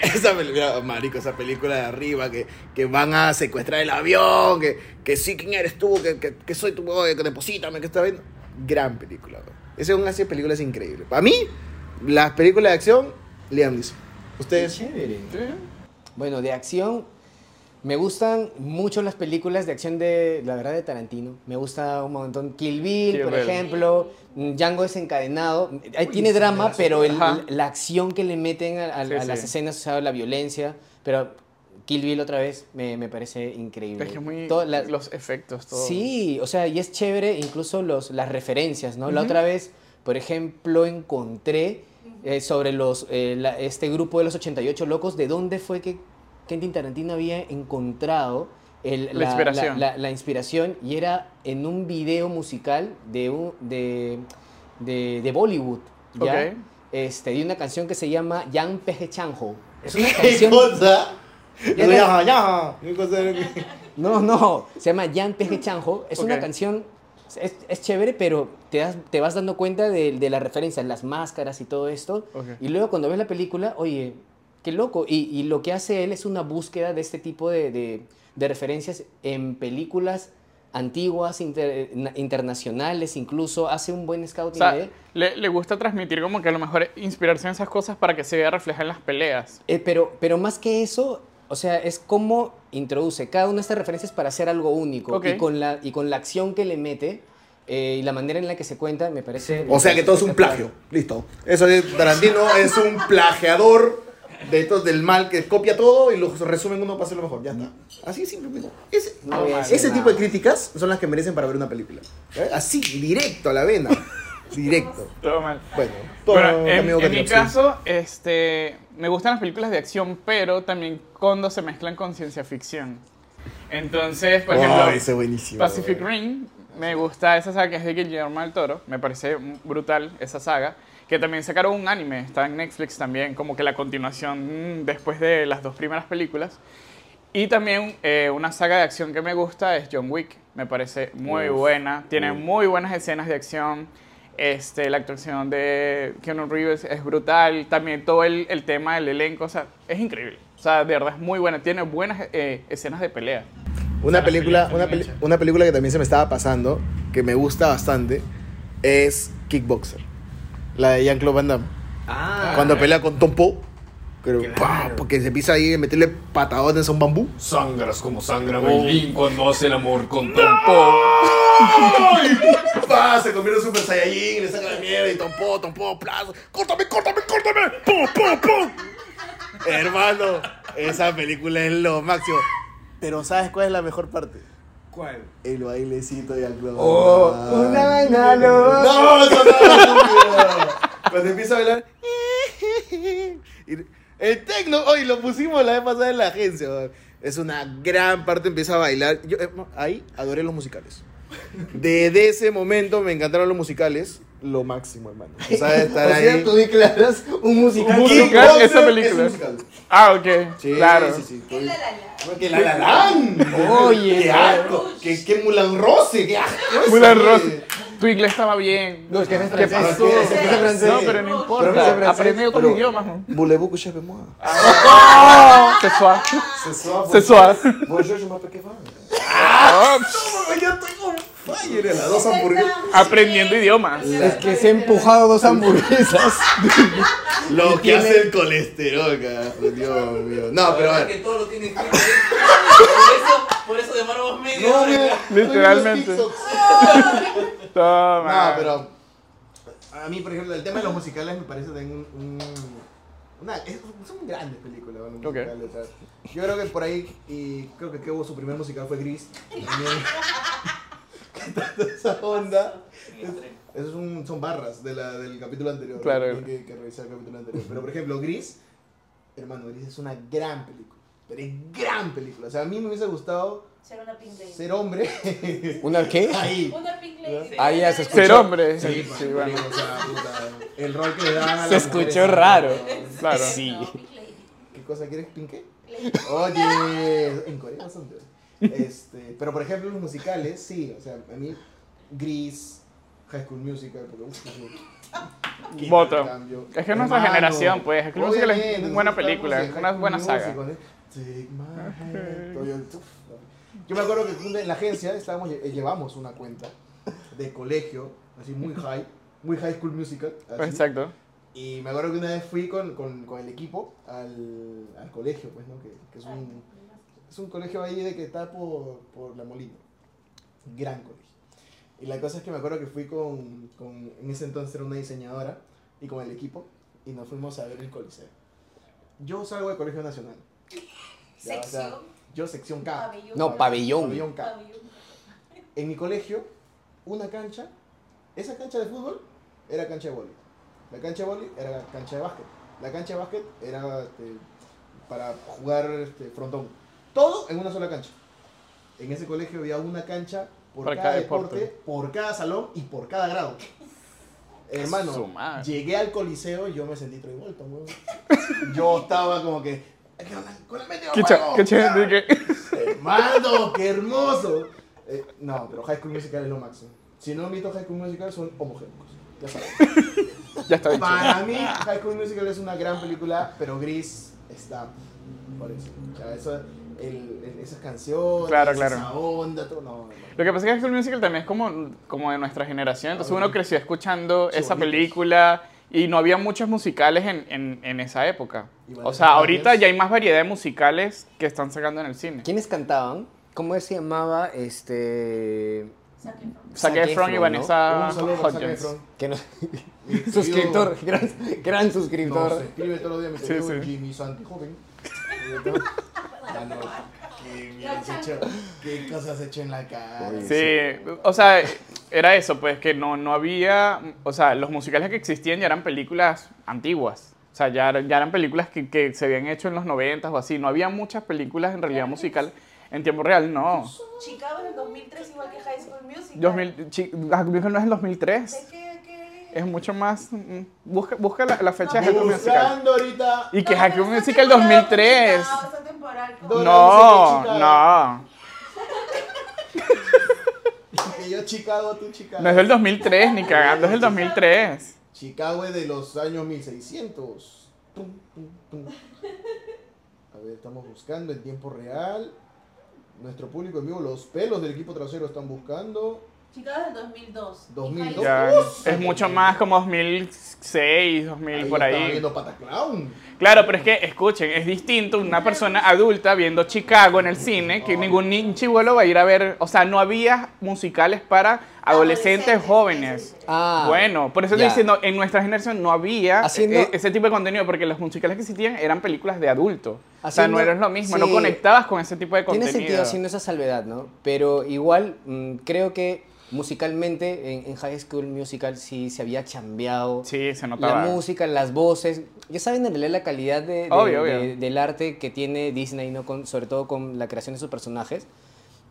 esa película, marico, esa película de arriba que, que van a secuestrar el avión, que, que sí, ¿quién eres tú? Que, que, que soy tu que deposítame, que está viendo. Gran película, bro. Esa es una de películas increíbles. Para mí, las películas de acción, Liam. Ustedes. Chévere. Bueno, de acción, me gustan mucho las películas de acción de, la verdad, de Tarantino. Me gusta un montón Kill Bill, Kill por Bill. ejemplo, mm, Django desencadenado. Ahí tiene drama, pero el- la acción que le meten a, a- Sí, a las escenas, o sea, la violencia, pero Kill Bill otra vez me, me parece increíble. Es que muy. Los efectos, todo. Sí, o sea, y es chévere incluso los, las referencias, ¿no? La otra vez, por ejemplo, encontré eh, sobre los, eh, la- este grupo de los 88 locos, de dónde fue que Quentin Tarantino había encontrado el- La inspiración. la- la inspiración, y era en un video musical de, un, de, de, de Bollywood, ¿ya? Ok. Este, de una canción que se llama Yang Peje Chanho. Es una ¿Qué canción... cosa? No, no- ya, ya. ¿Qué cosa era que- No, no, se llama Yan Peje Chanjo. Es una canción Es, es chévere, pero te, das- te vas dando cuenta de, de la referencia, las máscaras y todo esto. Y luego cuando ves la película, oye, qué loco. Y, y lo que hace él es una búsqueda de este tipo de, de- de referencias en películas antiguas, inter- na- internacionales, incluso hace un buen O scouting sea, de él. le, le gusta transmitir como que a lo mejor inspirarse en esas cosas para que se vea reflejada en las peleas. Eh, pero, pero más que eso, o sea, es cómo introduce cada una de estas referencias para hacer algo único. Y, con la, y con la acción que le mete eh, y la manera en la que se cuenta, me parece... O sea que todo es un plagio. Listo. Eso es Tarantino es un plagiador de estos del mal que copia todo y lo resume en uno para hacerlo mejor. Ya está. Así es simple. Ese, No ese tipo de críticas son las que merecen para ver una película. ¿Eh? Así, directo a la vena. Directo. Todo mal. Bueno, todo Bueno, en, amigo en mi sí. caso, este, me gustan las películas de acción, pero también cuando se mezclan con ciencia ficción. Entonces, por ejemplo. Pacific. Rim, me gusta esa saga que es de Guillermo del Toro, me parece brutal esa saga, que también sacaron un anime, está en Netflix también, como que la continuación mm, después de las dos primeras películas. Y también eh, una saga de acción que me gusta es John Wick, me parece muy buena, tiene muy buenas escenas de acción. Este, la actuación de Keanu Reeves es brutal, también todo el, el tema del elenco, o sea, es increíble. O sea, de verdad es muy buena, tiene buenas eh, escenas de pelea. Una película, una, peli- una película que también se me estaba pasando, que me gusta bastante, es Kickboxer. La de Jean-Claude Van Damme. Ah, Cuando pelea con Tom Poe. Pero, ¡pah! porque se empieza ahí a meterle patadones a un bambú. Sangras como sangra Beilín cuando hace el amor con Tompo. ¡Pah! Se convierte en Super Saiyajin, le saca la mierda y Tom Poe, Tom Poe, plazo. ¡Córtame, córtame, córtame! ¡Pum, pum, pum! Hermano, esa película es lo máximo. Pero ¿sabes cuál es la mejor parte? ¿Cuál? El bailecito de Jean-Claude Oh, una vaina loca. No, eso no. Cuando empieza a bailar. El tecno, hoy lo pusimos la vez pasada en la agencia. Es una gran parte, empieza a bailar. Yo, eh, ahí adoré los musicales. Desde ese momento me encantaron los musicales. Lo máximo, hermano. O sea, estar O ahí. sea, tú declaras un musical. Un musical, esa es película. musical. Ah, ok, Sí, claro. sí, sí. Es la la la. Porque la la Land. Oye, qué asco. Que, que Mulan Rose, qué asco. Mulan. Rose. Tu inglés estaba bien. No, es que es ¿Qué francés. pasó? Es que es francés. No, pero no importa. pero- idiomas. ¿no? Voulez-vous que je moi? C'est soir. C'est soir. C'est soir. Bonjour, je m'appelle Kevin. Ah, Yo estoy fire. Las dos hamburguesas. Aprendiendo idiomas. Es que se ha empujado dos hamburguesas. Lo que tiene- hace el colesterol, carajo. Dios mío. No, pero a ver. que todo lo tiene escrito. Por eso, por eso demoramos No, mira, Literalmente. Toma. No, pero. A mí, por ejemplo, el tema de los musicales me parece también un. un- una, es- son grandes películas, ¿no? Ok. musicales, o sea, yo creo que por ahí, y creo que que hubo su primer musical fue Gris. También. esa onda. Es- Esos son, son barras de la, del capítulo anterior. Claro. Hay que, que revisar el capítulo anterior. Pero, por ejemplo, Gris, hermano, Gris es una gran película. Pero es gran película. O sea, a mí me hubiese gustado Ser una pink lady. ser hombre ¿Una qué? ahí. Una pink lady. Ah, ya se escuchó. Ser hombre. Sí, Sí, bueno. o sea, puta, el rol que le daban a Se las escuchó mujeres, raro. Claro. Sí. No, pink lady. ¿Qué cosa quieres, Pinque? Lady. Oye, en Corea bastante. Este, pero por ejemplo, los musicales, sí, o sea, a mí, Gris, High School Musical, porque Voto. cambio. Es que es nuestra generación, pues, High School Musical es una buena película, en una buena saga. ¿eh? Take my hand. Oye, uf. Yo me acuerdo que en la agencia estábamos, eh, llevamos una cuenta de colegio, así muy high, muy High School Musical. así. Exacto. Y me acuerdo que una vez fui con, con, con el equipo al, al colegio, pues, ¿no? Que, que es, un, es un colegio ahí de que está por, por La Molina. Gran colegio. Y la cosa es que me acuerdo que fui con, con, en ese entonces era una diseñadora, y con el equipo, y nos fuimos a ver el Coliseo. Yo salgo del Colegio Nacional. Ya, o sea, Sección. yo sección K. Pabellón. No, pabellón. Pabellón K. Pabellón. En mi colegio, una cancha, esa cancha de fútbol era cancha de vóley. La cancha de vóley era cancha de básquet. La cancha de básquet era este, para jugar este, frontón. Todo en una sola cancha. En ese colegio había una cancha por cada, cada deporte, deporte. por cada salón y por cada grado. Hermano, llegué al coliseo y yo me sentí Troy Bolton, weón. Yo estaba como que... "¿Qué onda? ¿Con el medio Qué, qué que- Hermano, qué hermoso. Eh, no, pero High School Musical es lo máximo. Si no han visto High School Musical, son homogéneos. Ya saben. Ya está dicho. Para mí, High School Musical es una gran película, pero Gris está por eso. O sea, eso, el- el- esas canciones, Claro, claro. esa onda, todo, no, no. Lo que pasa es que High School Musical también es como, como de nuestra generación, entonces uno creció escuchando esa película y no había muchos musicales en, en, en esa época. O sea, ahorita ya hay más variedad de musicales que están sacando en el cine. ¿Quiénes cantaban? ¿Cómo se llamaba? Este. Zac Efron y. Vanessa Hudgens. Suscriptor, gran, gran No, suscriptor. se escribe todos los días, mi Sí, sí. Jimmy Santi joven. Ya no, qué has hecho, qué cosas has hecho en la cara. Sí, o sea, era eso, pues que no, no había, o sea, los musicales que existían ya eran películas antiguas. O sea, ya, ya eran películas que, que se habían hecho en los 90 o así. No había muchas películas en realidad musical en tiempo real, no. Chicago en el 2003 igual que High School Musical. 2000, chi- ah, no es el 2003. ¿De qué, qué? Es mucho más. mm, Busca, busca la, la fecha de High School Musical. Ahorita. Y que No, High School Musical temporal 2003. con Chicago, con- No, No. Que yo Chicago, tú Chicago. No es del 2003, ni cagando, es del 2003. Chicago es de los años 1600. Tum, tum, tum. A ver, estamos buscando en tiempo real. Nuestro público en vivo, los pelos del equipo trasero están buscando. Chicago es del 2002. 2002. Ya, Uf. es mucho más como 2006, 2000, por estaba ahí. viendo Pataclown. Claro, pero es que, escuchen, es distinto una persona adulta viendo Chicago en el cine que ningún ni chivuelo va a ir a ver. O sea, no había musicales para adolescentes jóvenes. Ah, Bueno, por eso estoy diciendo, en nuestra generación no había Haciendo- e- ese tipo de contenido, porque los musicales que existían eran películas de adulto. o sea, no era lo mismo, no sí. conectabas con ese tipo de Tiene contenido. sentido haciendo esa salvedad, ¿no? Pero igual, mm, creo que musicalmente en, en High School Musical sí se había chambeado. Sí, se notaba. La música, las voces. Ya saben en realidad la calidad de, de- Obvio, de- obvio. del arte que tiene Disney, ¿no? Con, sobre todo con la creación de sus personajes.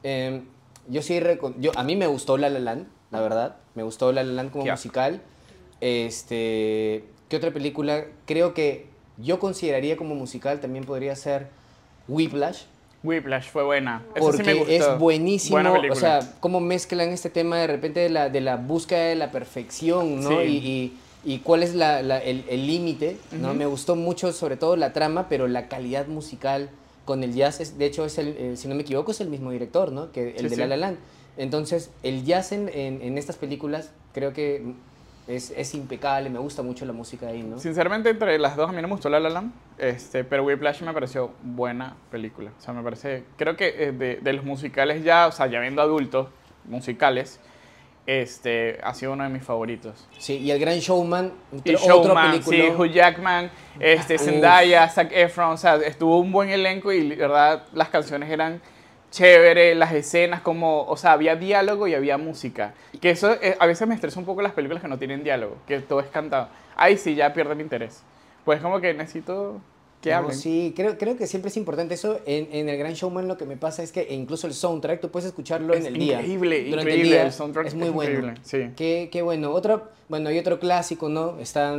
Eh, yo sí, yo, a mí me gustó La La Land, la verdad. Me gustó La La Land como asco. musical. Este, ¿Qué otra película? Creo que yo consideraría como musical también podría ser Whiplash. Whiplash fue buena. Esa Porque sí me gustó. es buenísimo, Buena o sea, cómo mezclan este tema de repente de la, de la búsqueda de la perfección, ¿no? Sí. Y, y- y cuál es la- la- el el límite, ¿no? Ujú. Me gustó mucho, sobre todo la trama, pero la calidad musical con el jazz, es, de hecho, es el, eh, si no me equivoco, es el mismo director, ¿no? Que el Sí, de sí. La La Land. Entonces, el jazz en, en- en estas películas creo que es, es impecable, me gusta mucho la música ahí, ¿no? Sinceramente, entre las dos a mí no me gustó La La Land, este, pero Whiplash me pareció buena película. O sea, me parece, creo que eh, de, de los musicales ya, o sea, ya viendo adultos musicales, este, ha sido uno de mis favoritos. Sí, y el Gran Showman, Y Showman, sí, Hugh Jackman, este. Zendaya, Zac Efron, o sea, estuvo un buen elenco y, verdad, las canciones eran chévere, las escenas, como, o sea, había diálogo y había música. Que eso eh, a veces me estresa un poco las películas que no tienen diálogo, que todo es cantado. Ahí sí ya pierde mi interés. Pues como que necesito que No, hablen. sí, creo, creo que siempre es importante eso. En, en el Gran Showman lo que me pasa es que e incluso el soundtrack tú puedes escucharlo Es en el día. increíble, Durante increíble, el día el soundtrack es muy es bueno. increíble, sí. Qué, qué bueno. Otro, bueno, hay otro clásico, ¿no? Está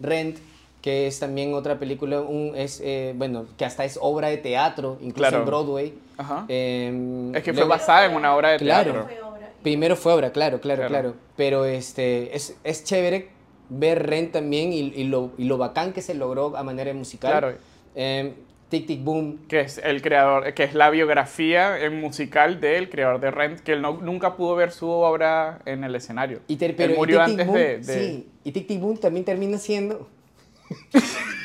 Rent, que es también otra película, un, es, eh, bueno, que hasta es obra de teatro, incluso Claro. en Broadway. Ajá. Eh, es que fue luego- basada en una obra de Claro. teatro. Fue obra. Primero fue obra, claro, claro, Claro. claro. Pero este, es, es chévere ver Rent también y, y lo, y lo bacán que se logró a manera musical. Claro. Eh, Tic Tic Boom, que es el creador, que es la biografía musical del creador de Rent, que él no- nunca pudo ver su obra en el escenario. Y ter- él pero y murió Tic Tic antes Boom, de, de- Sí, y Tic Tic Boom también termina siendo.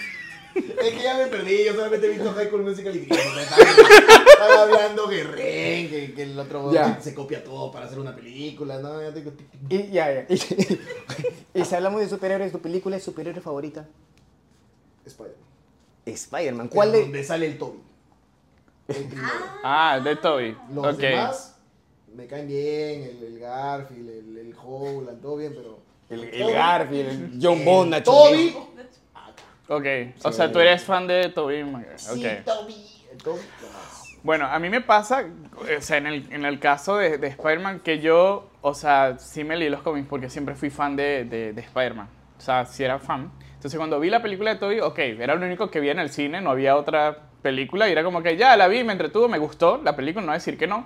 Es que ya me perdí, yo solamente he visto High School Musical y Gris. Están hablando que Ren, que, que el otro Ya. se copia todo para hacer una película. No, ya tengo. Y ya, ya. Y, si hablamos de superhéroes, ¿tu película es superhéroe favorita? Spider-Man. Spider-Man. ¿Cuál de de.? donde sale el Toby? El primero. Ah, de Toby. Los ok. demás me caen bien, el, el Garfield, el, el Howland, todo bien, pero. El, Toby- el Garfield, el John Bond, Nacho Toby. Ok, o sea, tú eres fan de Toby Maguire. Sí, Ok. Toby. Toby. Bueno, a mí me pasa, o sea, en el, en el caso de, de Spider-Man, que yo, o sea, sí me leí los cómics porque siempre fui fan de, de, de Spider-Man. O sea, sí era fan. Entonces, cuando vi la película de Toby, ok, era lo único que vi en el cine, no había otra película. Y era como que ya la vi, me entretuvo, me gustó la película, no voy a decir que no.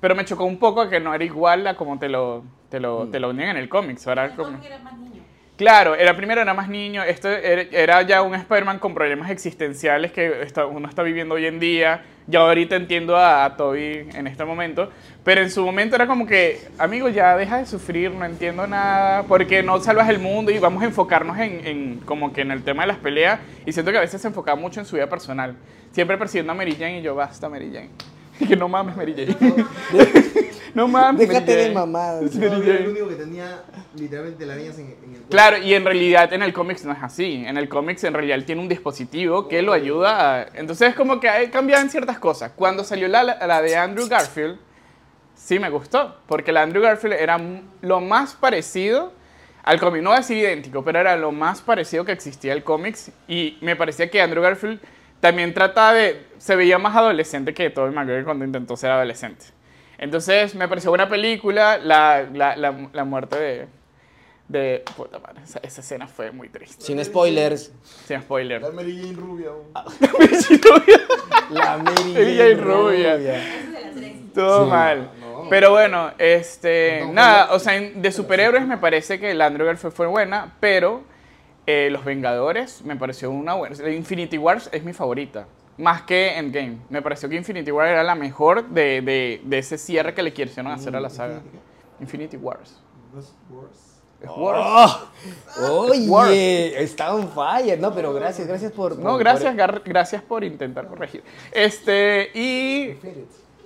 pero me chocó un poco que no era igual a como te lo, te lo, Mm. te lo unían en el cómics. Era como- cómic era más niño. Claro, era primero era más niño, esto era, era ya un Spider-Man con problemas existenciales que uno está viviendo hoy en día. Ya ahorita entiendo a, a Toby en este momento, pero en su momento era como que, amigo, ya deja de sufrir, no entiendo nada, porque no salvas el mundo y vamos a enfocarnos en, en como que en el tema de las peleas. Y siento que a veces se enfocaba mucho en su vida personal, siempre persiguiendo a Mary Jane y yo, basta Mary Jane. que no mames Mary Jane. No mames Déjate de mamadas. No, era el único que tenía literalmente las arañas en, en el cuerpo. Claro, y en realidad en el cómics no es así. En el cómics en realidad él tiene un dispositivo que lo ayuda a... Entonces es como que en ciertas cosas. Cuando salió la, la de Andrew Garfield, sí me gustó, porque la Andrew Garfield era lo más parecido al cómic. No voy a decir idéntico, pero era lo más parecido que existía al cómics. Y me parecía que Andrew Garfield también trataba de... Se veía más adolescente que Tobey Maguire cuando intentó ser adolescente. Entonces me pareció buena película, la, la, la, la muerte de... de puta madre, esa, esa escena fue muy triste. Sin spoilers. Sin spoiler. La Mary Jane rubia. La Mary Mary Jane rubia. De las tres. Todo mal. Pero bueno, este, nada, o sea, en- de superhéroes me parece que la Andrew Garfield fue buena, pero eh, Los Vengadores me pareció una buena. Infinity Wars es mi favorita, más que Endgame. Me pareció que Infinity War era la mejor de, de, de ese cierre que le quisieron hacer a la saga. Infinity Wars. Es Wars. Oye, está on fire. No, pero gracias, gracias por. No, por- gracias, gar- gracias por intentar corregir. Este, y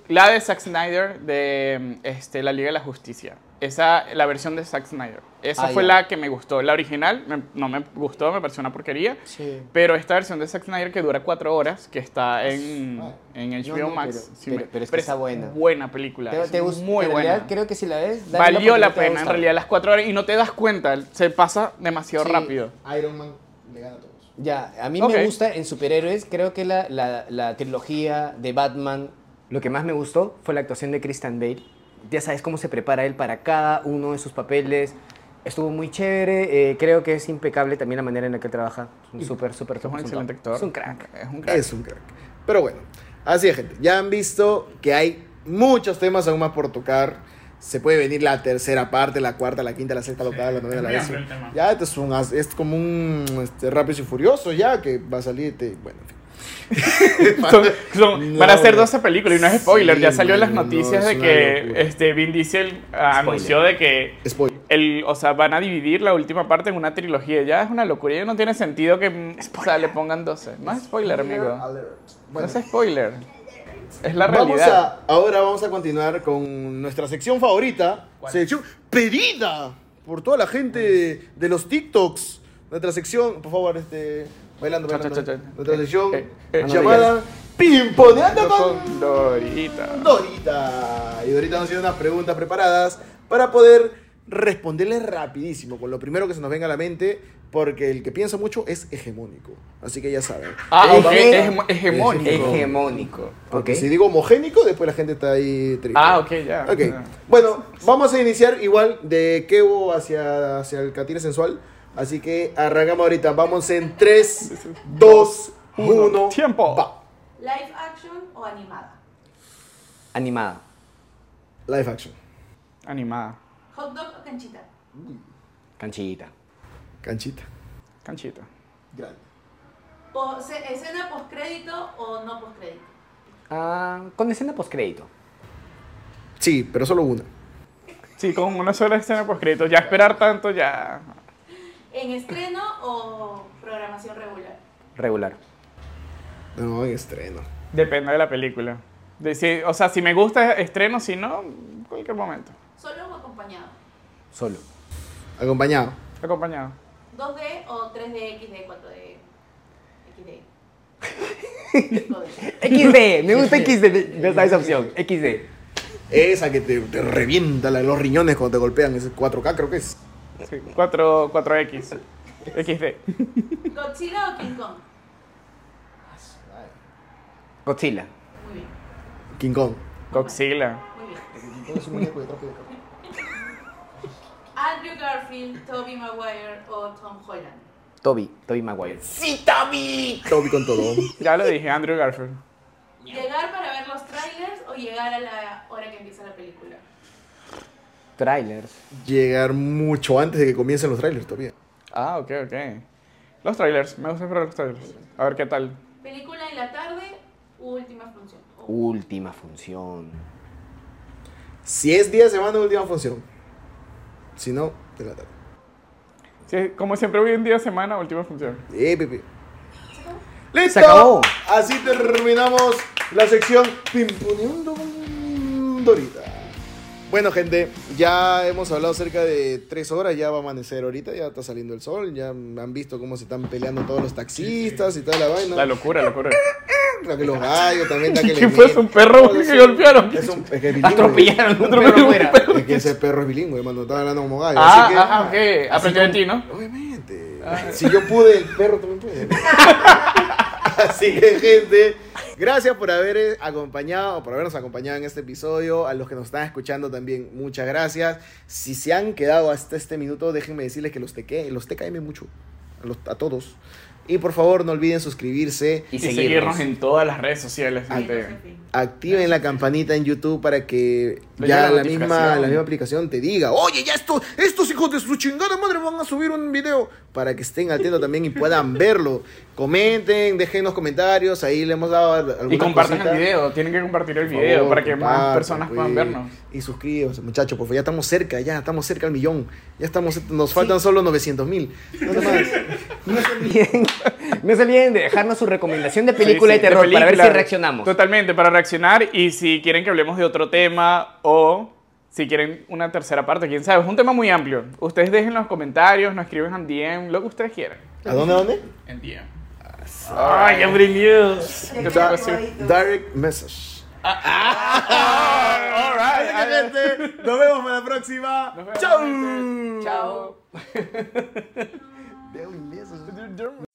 la de Zack Snyder de este, la Liga de la Justicia. Esa, la versión de Zack Snyder. Esa Ah, fue ya. la que me gustó. La original me- no me gustó, me pareció una porquería. Sí. Pero esta versión de Zack Snyder que dura cuatro horas, que está en, en HBO No, no, Max. pero- sí pero- me- pero es que está buena. Buena película. ¿Te, es te gust- muy en buena. realidad creo que si la ves. dale Valió la pena, en realidad, las cuatro horas. Y no te das cuenta, se pasa demasiado Sí, rápido. Iron Man le gana a todos. Ya, a mí me gusta en superhéroes, creo que la, la, la trilogía de Batman, lo que más me gustó fue la actuación de Christian Bale. Ya sabes cómo se prepara él para cada uno de sus papeles. Estuvo muy chévere, eh, creo que es impecable también la manera en la que él trabaja. Es un súper, súper, Es un excelente actor. Es un crack. Es un crack. Es un crack. Pero bueno, así es, gente. Ya han visto que hay muchos temas aún más por tocar. Se puede venir la tercera parte, la cuarta, la quinta, la sexta, la octava, la novena, la décima. Ya, esto es, un, es como un este, Rápidos y Furioso ya, que va a salir, este, bueno, en fin. Son- son- No, van a ser no. 12 películas y no es spoiler. Sí, ya salió en las no, noticias de que este, Vin Diesel anunció de que Spoiler. el, o sea, van a dividir la última parte en una trilogía. Ya es una locura. Ya no tiene sentido que o sea, le pongan 12. No es spoiler, amigo. Alert. No Bueno, es spoiler. Es la vamos realidad. a, ahora vamos a continuar con nuestra sección favorita. Sección pedida por toda la gente de los TikToks. Nuestra sección, por favor, este, bailando, bailando. cha, cha, cha. Nuestra sección Eh, eh, no llamada Pimponeando con Con Dorita. Dorita. Y Dorita nos tiene unas preguntas preparadas para poder responderles rapidísimo, con lo primero que se nos venga a la mente, porque el que piensa mucho es hegemónico. Así que ya saben. Ah, Eh, ok, eh, hegemo- hegemónico. Hegemónico. Porque ¿ok? si digo homogénico, después la gente está ahí triste. Ah, ok, ya. Ok. Ya. Bueno, vamos a iniciar igual de Kevo hacia, hacia el Catire Sensual. Así que arrancamos ahorita. Vamos en 3, 2, 1. Tiempo. Va. ¿Live action o animada? Animada. Live action. Animada. ¿Hot dog o canchita? Canchita. Canchita. Canchita. Grande. ¿Escena postcrédito o no postcrédito? Ah, con escena postcrédito. Sí, pero solo una. Sí, con una sola escena post crédito. Ya esperar tanto, ya. ¿En estreno o programación regular? Regular. No, en estreno. Depende de la película. De si- o sea, si me gusta, estreno. Si no, cualquier momento. ¿Solo o acompañado? Solo. Acompañado. Acompañado. ¿2D o 3D, XD, 4D? XD. 5D. XD, me gusta XD, me gusta esa opción. XD. Esa que te, te revienta la- los riñones cuando te golpean. Ese 4K creo que es. Sí, 4, 4X. XD. ¿Godzilla o King Kong? Godzilla. Muy bien, King Kong. Godzilla. muy bien. Andrew Garfield, Tobey Maguire o Tom Holland. Toby, Toby Maguire. Toby con todo. Ya lo dije, Andrew Garfield. ¿Llegar para ver los trailers o llegar a la hora que empieza la película? Trailers. Llegar mucho antes de que comiencen los trailers todavía. Ah, ok, ok. Los trailers, me gusta esperar los trailers. A ver qué tal. Película en la tarde, última función. Última función. Si es día de semana, última función. Si no, de la tarde. Sí, como siempre, hoy en día, semana, última función. Eh, pipi. ¡Listo! Se acabó. Así terminamos la sección Pimponeando Dorita. Bueno, gente, ya hemos hablado cerca de tres horas, ya va a amanecer ahorita, ya está saliendo el sol, ya han visto cómo se están peleando todos los taxistas y toda la vaina. La locura, locura. Claro que los gallos también da que le ¿Qué fue? ¿Es un perro que golpearon? Es un es que es bilingüe. Atropellaron un Atropellaron perro un fuera. Es que ese perro es bilingüe, mano, estaba hablando como gallo. Ah, así que, ah, ok. Aprendió de ti, ¿no? Obviamente. Si yo pude, el perro también puede. Así que, gente, gracias por haber eh, acompañado, por habernos acompañado en este episodio. A los que nos están escuchando también, muchas gracias. Si se han quedado hasta este minuto, déjenme decirles que los, teque, los mucho. A, los- a todos. Y por favor, no olviden suscribirse. Y Y seguirnos. seguirnos en todas las redes sociales. Activen la campanita en YouTube para que Le ya la la misma, la misma aplicación te diga, oye, ya esto, estos hijos de su chingada madre van a subir un video para que estén atentos también y puedan verlo. Comenten, déjenos comentarios, ahí le hemos dado alguna Y compartan cosita. el video. Tienen que compartir el video favor, para que más personas puedan pues. vernos. Y suscríbanse, muchachos, por favor, ya estamos cerca, ya estamos cerca al millón. Ya estamos, nos faltan solo 900 mil. No sé más. No se olviden, no se olviden de dejarnos su recomendación de película Sí, sí, de terror para ver película. si reaccionamos. Totalmente, para reaccionar. Y si quieren que hablemos de otro tema o si quieren una tercera parte, quién sabe. Es un tema muy amplio. Ustedes dejen en los comentarios, nos escriben en DM, lo que ustedes quieran. ¿A dónde, a dónde? En DM. Ay, Every News. Ya ¿Qué queda te pareció? grabadito. Direct message. All right. Gente, nos vemos para la próxima. Nos vemos, Chau. gente. Chao. Veo inglés, o sea.